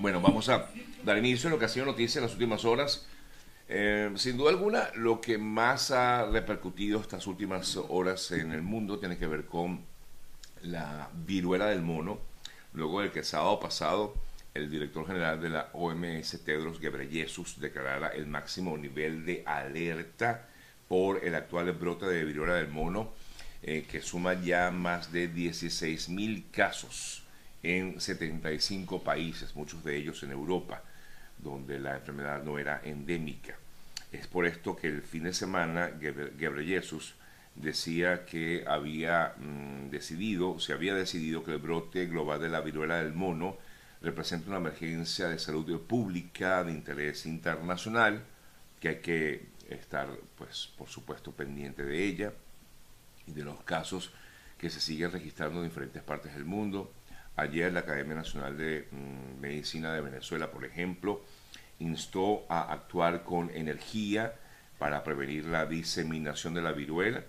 Bueno, vamos a dar inicio a lo que ha sido noticia en las últimas horas. Eh, sin duda alguna, lo que más ha repercutido estas últimas horas en el mundo tiene que ver con la viruela del mono, luego del que sábado pasado el director general de la OMS, Tedros Ghebreyesus, declarara el máximo nivel de alerta por el actual brote de viruela del mono, eh, que suma ya más de 16 mil casos en 75 países, muchos de ellos en Europa, donde la enfermedad no era endémica. Es por esto que el fin de semana Ghebreyesus decía que había mm, decidido, se había decidido que el brote global de la viruela del mono representa una emergencia de salud pública de interés internacional, que hay que estar, pues, por supuesto, pendiente de ella y de los casos que se siguen registrando en diferentes partes del mundo. Ayer la Academia Nacional de mm, Medicina de Venezuela, por ejemplo, instó a actuar con energía para prevenir la diseminación de la viruela.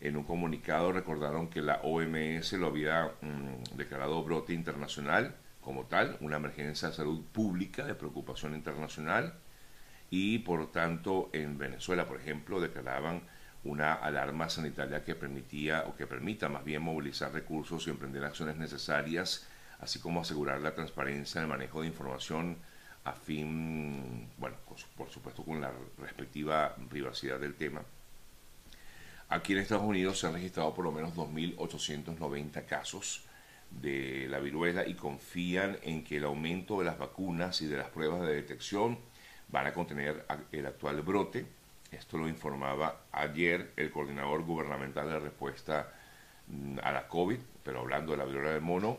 En un comunicado recordaron que la OMS lo había mm, declarado brote internacional como tal, una emergencia de salud pública de preocupación internacional y por tanto en Venezuela, por ejemplo, declaraban una alarma sanitaria que permitía o que permita más bien movilizar recursos y emprender acciones necesarias, así como asegurar la transparencia en el manejo de información a fin, bueno, por supuesto con la respectiva privacidad del tema. Aquí en Estados Unidos se han registrado por lo menos 2.890 casos de la viruela y confían en que el aumento de las vacunas y de las pruebas de detección van a contener el actual brote esto lo informaba ayer el coordinador gubernamental de respuesta mm, a la COVID, pero hablando de la viruela del mono,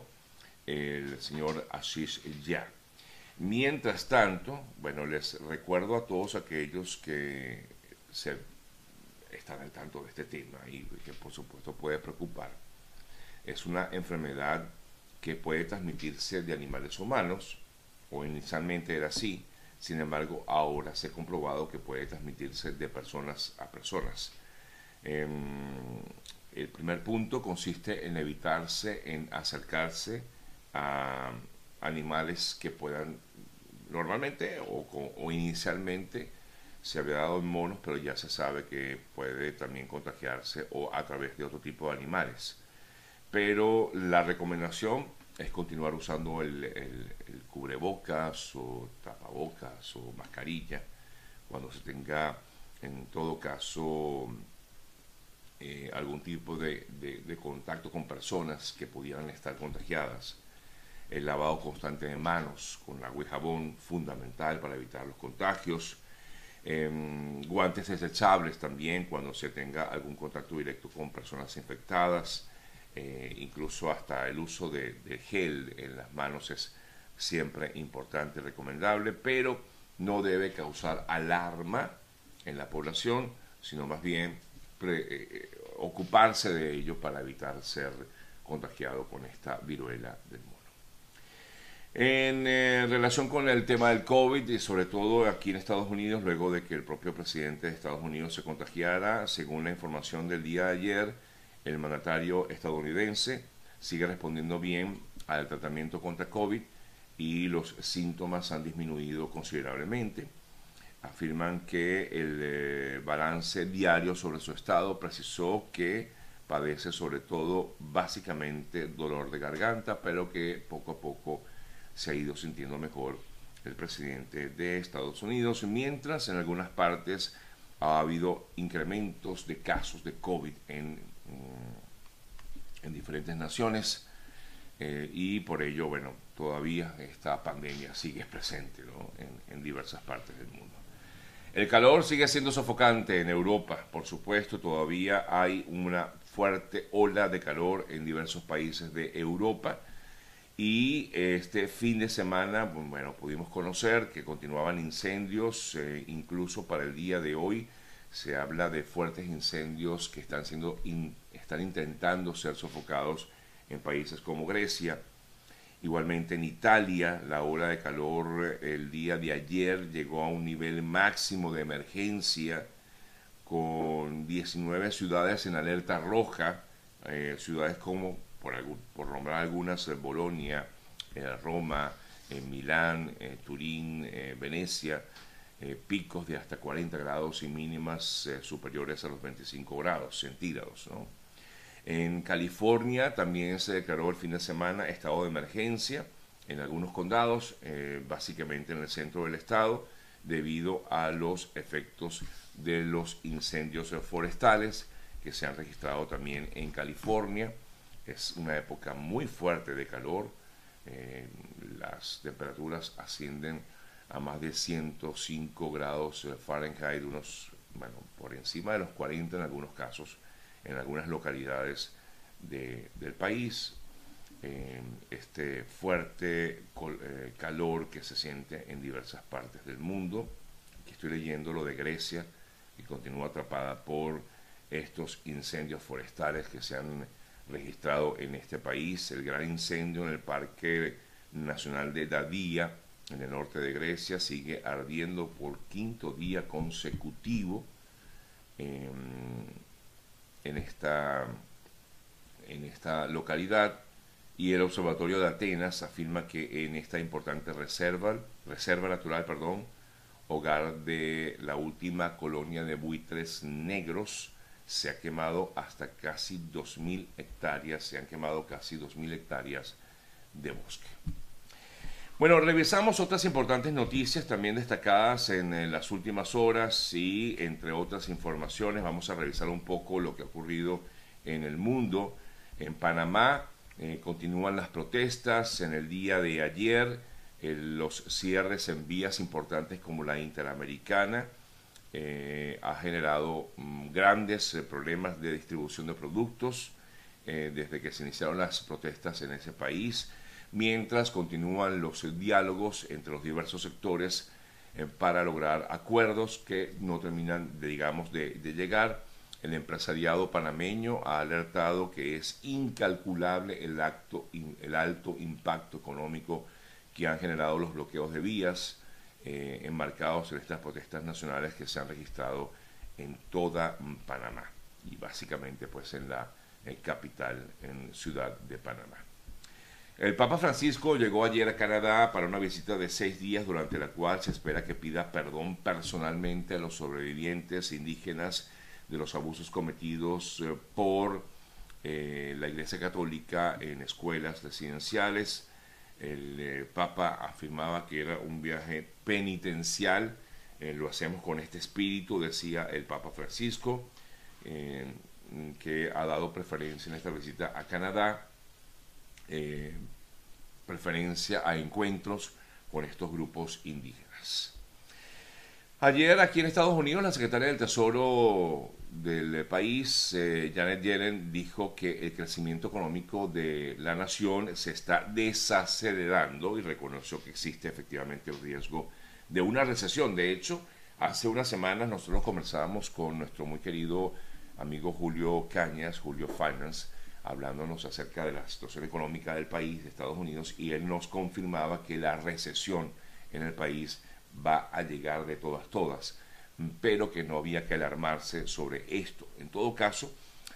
el señor Ashish Ya. Mientras tanto, bueno, les recuerdo a todos aquellos que se están al tanto de este tema y que por supuesto puede preocupar. Es una enfermedad que puede transmitirse de animales humanos, o inicialmente era así, sin embargo, ahora se ha comprobado que puede transmitirse de personas a personas. Em, el primer punto consiste en evitarse, en acercarse a animales que puedan, normalmente o, inicialmente se había dado en monos, pero ya se sabe que puede también contagiarse o a través de otro tipo de animales. Pero la recomendación es continuar usando el, cubrebocas o tapabocas o mascarilla cuando se tenga en todo caso eh, algún tipo de, contacto con personas que pudieran estar contagiadas. El lavado constante de manos con agua y jabón, fundamental para evitar los contagios. Em, guantes desechables también cuando se tenga algún contacto directo con personas infectadas. Eh, incluso hasta el uso de, gel en las manos es siempre importante y recomendable, pero no debe causar alarma en la población, sino más bien eh, ocuparse de ello para evitar ser contagiado con esta viruela del mono. En eh, relación con el tema del COVID y sobre todo aquí en Estados Unidos, luego de que el propio presidente de Estados Unidos se contagiara, según la información del día de ayer, el mandatario estadounidense sigue respondiendo bien al tratamiento contra COVID y los síntomas han disminuido considerablemente. Afirman que el eh, balance diario sobre su estado precisó que padece sobre todo básicamente dolor de garganta, pero que poco a poco se ha ido sintiendo mejor el presidente de Estados Unidos, mientras en algunas partes ha habido incrementos de casos de COVID en en diferentes naciones eh, y por ello, bueno, todavía esta pandemia sigue presente en, en diversas partes del mundo. El calor sigue siendo sofocante en Europa, por supuesto, todavía hay una fuerte ola de calor en diversos países de Europa. Y este fin de semana, bueno, pudimos conocer que continuaban incendios, eh, incluso para el día de hoy se habla de fuertes incendios que están, siendo están intentando ser sofocados en países como Grecia. Igualmente en Italia, la ola de calor el día de ayer llegó a un nivel máximo de emergencia con 19 ciudades en alerta roja, eh, ciudades como, por, por nombrar algunas, Bolonia, eh, Roma, en Milán, Turín, Venecia, picos de hasta 40 grados y mínimas superiores a los 25 grados centígrados. En California también se declaró el fin de semana estado de emergencia en algunos condados, básicamente en el centro del estado, debido a los efectos de los incendios forestales que se han registrado también en California. Es una época muy fuerte de calor. Eh, las temperaturas ascienden a más de 105 grados Fahrenheit, unos, bueno, por encima de los 40 en algunos casos, en algunas localidades del país. Eh, este fuerte eh, calor que se siente en diversas partes del mundo. Aquí estoy leyendo lo de Grecia, que continúa atrapada por estos incendios forestales que se han registrado en este país, el gran incendio en el Parque Nacional de Dadía, en el norte de Grecia, sigue ardiendo por quinto día consecutivo en, esta, en esta localidad y el Observatorio de Atenas afirma que en esta importante reserva, reserva natural, perdón, hogar de la última colonia de buitres negros, se ha quemado hasta casi 2.000 hectáreas, se han quemado casi 2.000 hectáreas de bosque. Bueno, revisamos otras importantes noticias también destacadas en, las últimas horas y entre otras informaciones vamos a revisar un poco lo que ha ocurrido en el mundo. En Panamá eh, continúan las protestas. En el día de ayer los cierres en vías importantes como la Interamericana eh, ha generado mm, grandes eh, problemas de distribución de productos eh, desde que se iniciaron las protestas en ese país, mientras continúan los diálogos entre los diversos sectores para lograr acuerdos que no terminan, de, digamos, de, de llegar. El empresariado panameño ha alertado que es incalculable el, acto, el alto impacto económico que han generado los bloqueos de vías eh, enmarcados en estas protestas nacionales que se han registrado en toda Panamá y básicamente pues en la eh, capital, en Ciudad de Panamá. El Papa Francisco llegó ayer a Canadá para una visita de seis días durante la cual se espera que pida perdón personalmente a los sobrevivientes indígenas de los abusos cometidos eh, por la Iglesia Católica en escuelas residenciales. El eh, Papa afirmaba que era un viaje penitencial, eh, lo hacemos con este espíritu, decía el Papa Francisco, eh, que ha dado preferencia en esta visita a Canadá, preferencia a encuentros con estos grupos indígenas. Ayer aquí en Estados Unidos la secretaria del Tesoro del país, eh, Janet Yellen, dijo que el crecimiento económico de la nación se está desacelerando y reconoció que existe efectivamente el riesgo de una recesión. De hecho, hace unas semanas nosotros conversábamos con nuestro muy querido amigo Julio Cañas, Julio Finance, hablándonos acerca de la situación económica del país, de Estados Unidos, y él nos confirmaba que la recesión en el país va a llegar de todas, todas pero que no había que alarmarse sobre esto. En todo caso,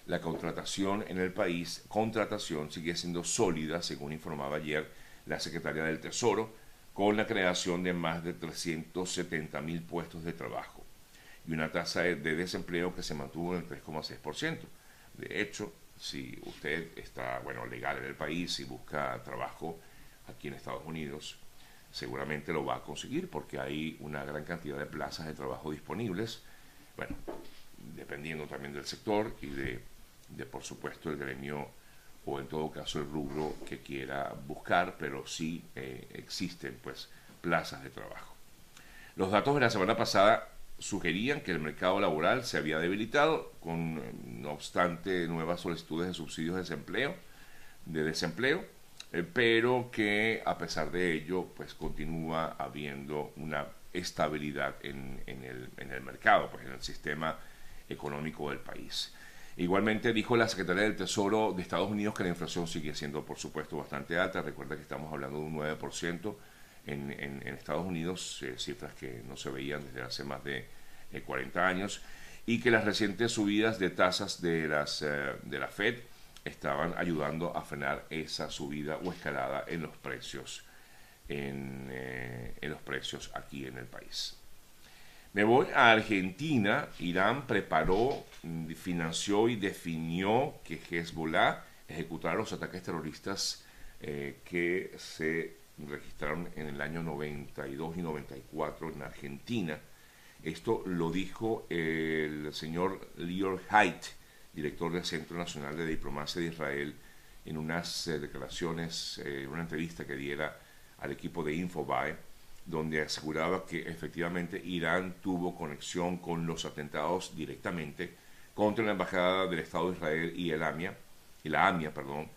la contratación en el país, contratación sigue siendo sólida, según informaba ayer la secretaria del Tesoro, con la creación de más de 370 mil puestos de trabajo y una tasa de desempleo que se mantuvo en el 3,6%. De hecho, si usted está, bueno, legal en el país y busca trabajo aquí en Estados Unidos, seguramente lo va a conseguir porque hay una gran cantidad de plazas de trabajo disponibles, bueno, dependiendo también del sector y de, por supuesto, el gremio o en todo caso el rubro que quiera buscar, pero sí eh, existen pues plazas de trabajo. Los datos de la semana pasada sugerían que el mercado laboral se había debilitado, con no obstante nuevas solicitudes de subsidios de desempleo, de desempleo eh, pero que a pesar de ello, pues continúa habiendo una estabilidad en, el, en el mercado, pues en el sistema económico del país. Igualmente dijo la Secretaría del Tesoro de Estados Unidos que la inflación sigue siendo, por supuesto, bastante alta. Recuerda que estamos hablando de un 9% en, Estados Unidos, eh, cifras que no se veían desde hace más de 40 eh, años, y que las recientes subidas de tasas de, las, de la Fed estaban ayudando a frenar esa subida o escalada en los precios en, eh, los precios aquí en el país. Me voy a Argentina. Irán preparó, mm, financió y definió que Hezbollah ejecutará los ataques terroristas eh, que se registraron en el año 92 y 94 en Argentina. Esto lo dijo el señor Lior Haidt, director del Centro Nacional de Diplomacia de Israel, en unas eh, declaraciones, eh, una entrevista que diera al equipo de Infobae, donde aseguraba que efectivamente Irán tuvo conexión con los atentados directamente contra la embajada del Estado de Israel y el AMIA, y la AMIA, perdón.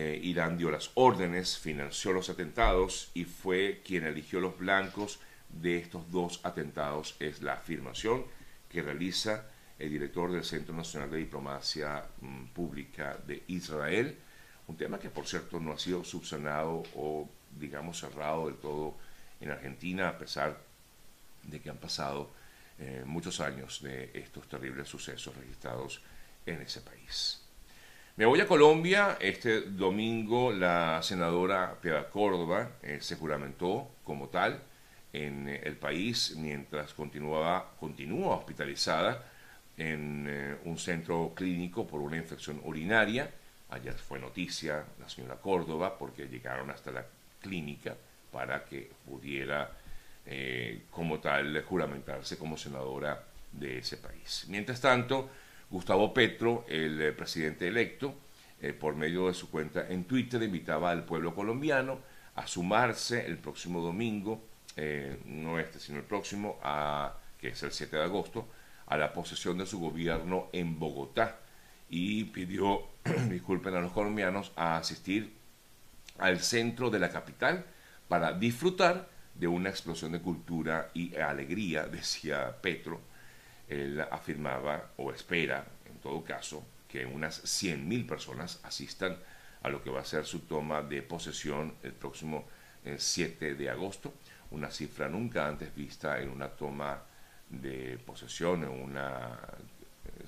Eh, Irán dio las órdenes, financió los atentados y fue quien eligió los blancos de estos dos atentados. Es la afirmación que realiza el director del Centro Nacional de Diplomacia mm, Pública de Israel, un tema que por cierto no ha sido subsanado o digamos cerrado del todo en Argentina, a pesar de que han pasado eh, muchos años de estos terribles sucesos registrados en ese país. Me voy a Colombia. Este domingo la senadora Piedad Córdoba eh, se juramentó como tal en eh, el país mientras continuaba, continúa hospitalizada en un centro clínico por una infección urinaria. Ayer fue noticia la señora Córdoba porque llegaron hasta la clínica para que pudiera eh, como tal juramentarse como senadora de ese país. Mientras tanto, Gustavo Petro, el eh, presidente electo, eh, por medio de su cuenta en Twitter, invitaba al pueblo colombiano a sumarse el próximo domingo, no este, sino el próximo, a, que es el 7 de agosto, a la posesión de su gobierno en Bogotá y pidió, disculpen a los colombianos, a asistir al centro de la capital para disfrutar de una explosión de cultura y alegría, decía Petro. Él afirmaba o espera, en todo caso, que unas 100.000 personas asistan a lo que va a ser su toma de posesión el próximo 7 eh, de agosto, una cifra nunca antes vista en una toma de posesión, en una,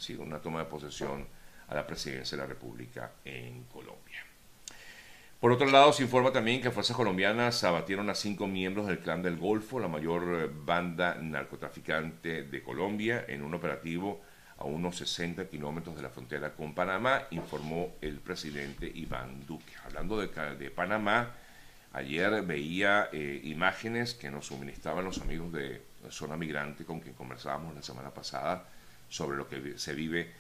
eh, una toma de posesión a la presidencia de la República en Colombia. Por otro lado, se informa también que fuerzas colombianas abatieron a cinco miembros del Clan del Golfo, la mayor eh, banda narcotraficante de Colombia, en un operativo a unos 60 kilómetros de la frontera con Panamá, informó el presidente Iván Duque. Hablando de, Panamá, ayer veía eh, imágenes que nos suministraban los amigos de Zona Migrante con quien conversábamos la semana pasada sobre lo que se vive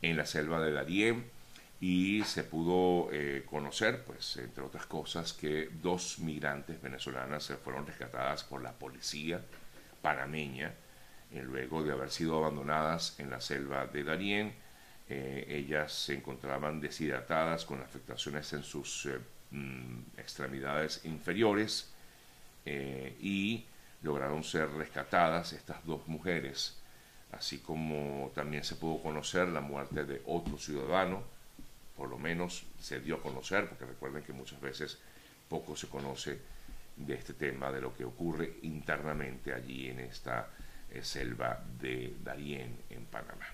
en la selva de Darién y se pudo eh, conocer, pues, entre otras cosas, que dos migrantes venezolanas se fueron rescatadas por la policía panameña eh, luego de haber sido abandonadas en la selva de Darién. Eh, ellas se encontraban deshidratadas con afectaciones en sus mm, extremidades inferiores y lograron ser rescatadas estas dos mujeres, así como también se pudo conocer la muerte de otro ciudadano por lo menos se dio a conocer, porque recuerden que muchas veces poco se conoce de este tema, de lo que ocurre internamente allí en esta eh, selva de Darién, en Panamá.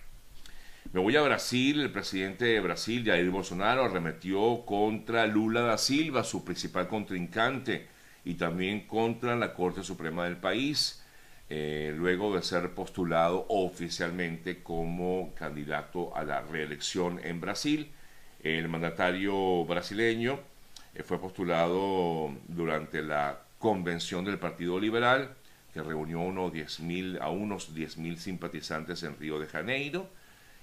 Me voy a Brasil, el presidente de Brasil, Jair Bolsonaro, arremetió contra Lula da Silva, su principal contrincante, y también contra la Corte Suprema del país, eh, luego de ser postulado oficialmente como candidato a la reelección en Brasil el mandatario brasileño eh, fue postulado durante la convención del Partido Liberal, que reunió unos a unos 10.000 simpatizantes en Río de Janeiro,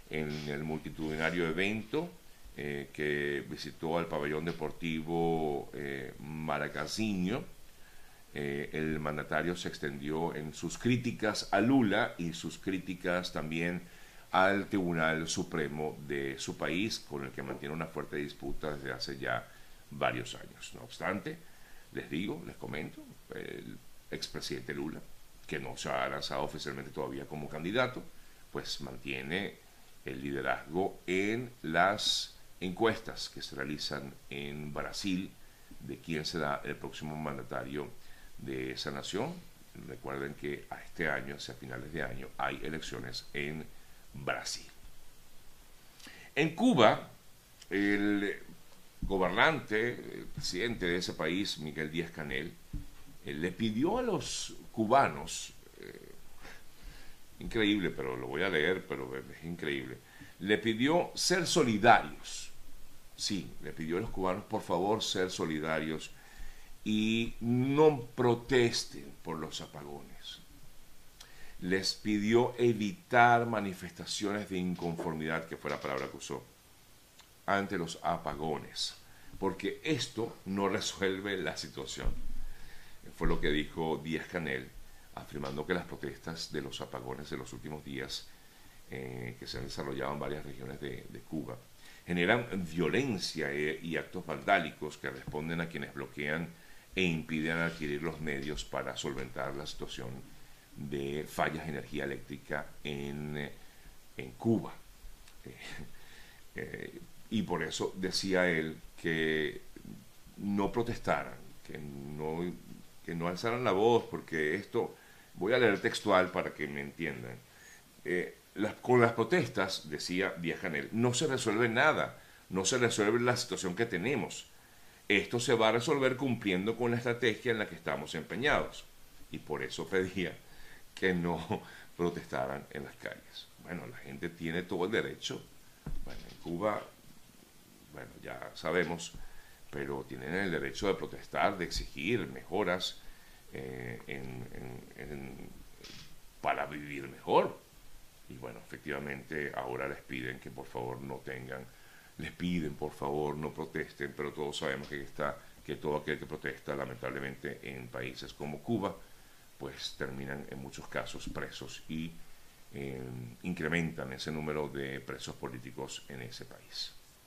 en el multitudinario evento eh, que visitó al pabellón deportivo eh, eh, el mandatario se extendió en sus críticas a Lula y sus críticas también al Tribunal Supremo de su país, con el que mantiene una fuerte disputa desde hace ya varios años. No obstante, les digo, les comento, el expresidente Lula, que no se ha lanzado oficialmente todavía como candidato, pues mantiene el liderazgo en las encuestas que se realizan en Brasil de quién será el próximo mandatario de esa nación. Recuerden que a este año, hacia finales de año, hay elecciones en Brasil. En Cuba, el gobernante, el presidente de ese país, Miguel Díaz Canel, le pidió a los cubanos, increíble, pero lo voy a leer, pero es increíble, le pidió ser solidarios. Sí, le pidió a los cubanos, por favor, ser solidarios y no protesten por los apagones. Les pidió evitar manifestaciones de inconformidad, que fue la palabra que usó, ante los apagones, porque esto no resuelve la situación. Fue lo que dijo Díaz Canel, afirmando que las protestas de los apagones de los últimos días, eh, que se han desarrollado en varias regiones de, Cuba, generan violencia e, y actos vandálicos que responden a quienes bloquean e impiden adquirir los medios para solventar la situación de fallas de energía eléctrica en, eh, en Cuba. Eh, eh, y por eso decía él que no protestaran, que no, que no alzaran la voz, porque esto, voy a leer textual para que me entiendan. con las protestas, decía Díaz Canel, no se resuelve nada, no se resuelve la situación que tenemos esto se va a resolver cumpliendo con la estrategia en la que estamos empeñados. Y por eso pedía que no protestaran en las calles. Bueno, la gente tiene todo el derecho. Bueno, en Cuba, bueno, ya sabemos, pero tienen el derecho de protestar, de exigir mejoras eh, para vivir mejor. Y bueno, efectivamente ahora les piden que por favor no tengan les piden por favor no protesten, pero todos sabemos que está que todo aquel que protesta lamentablemente en países como Cuba pues terminan en muchos casos presos y eh, incrementan ese número de presos políticos en ese país.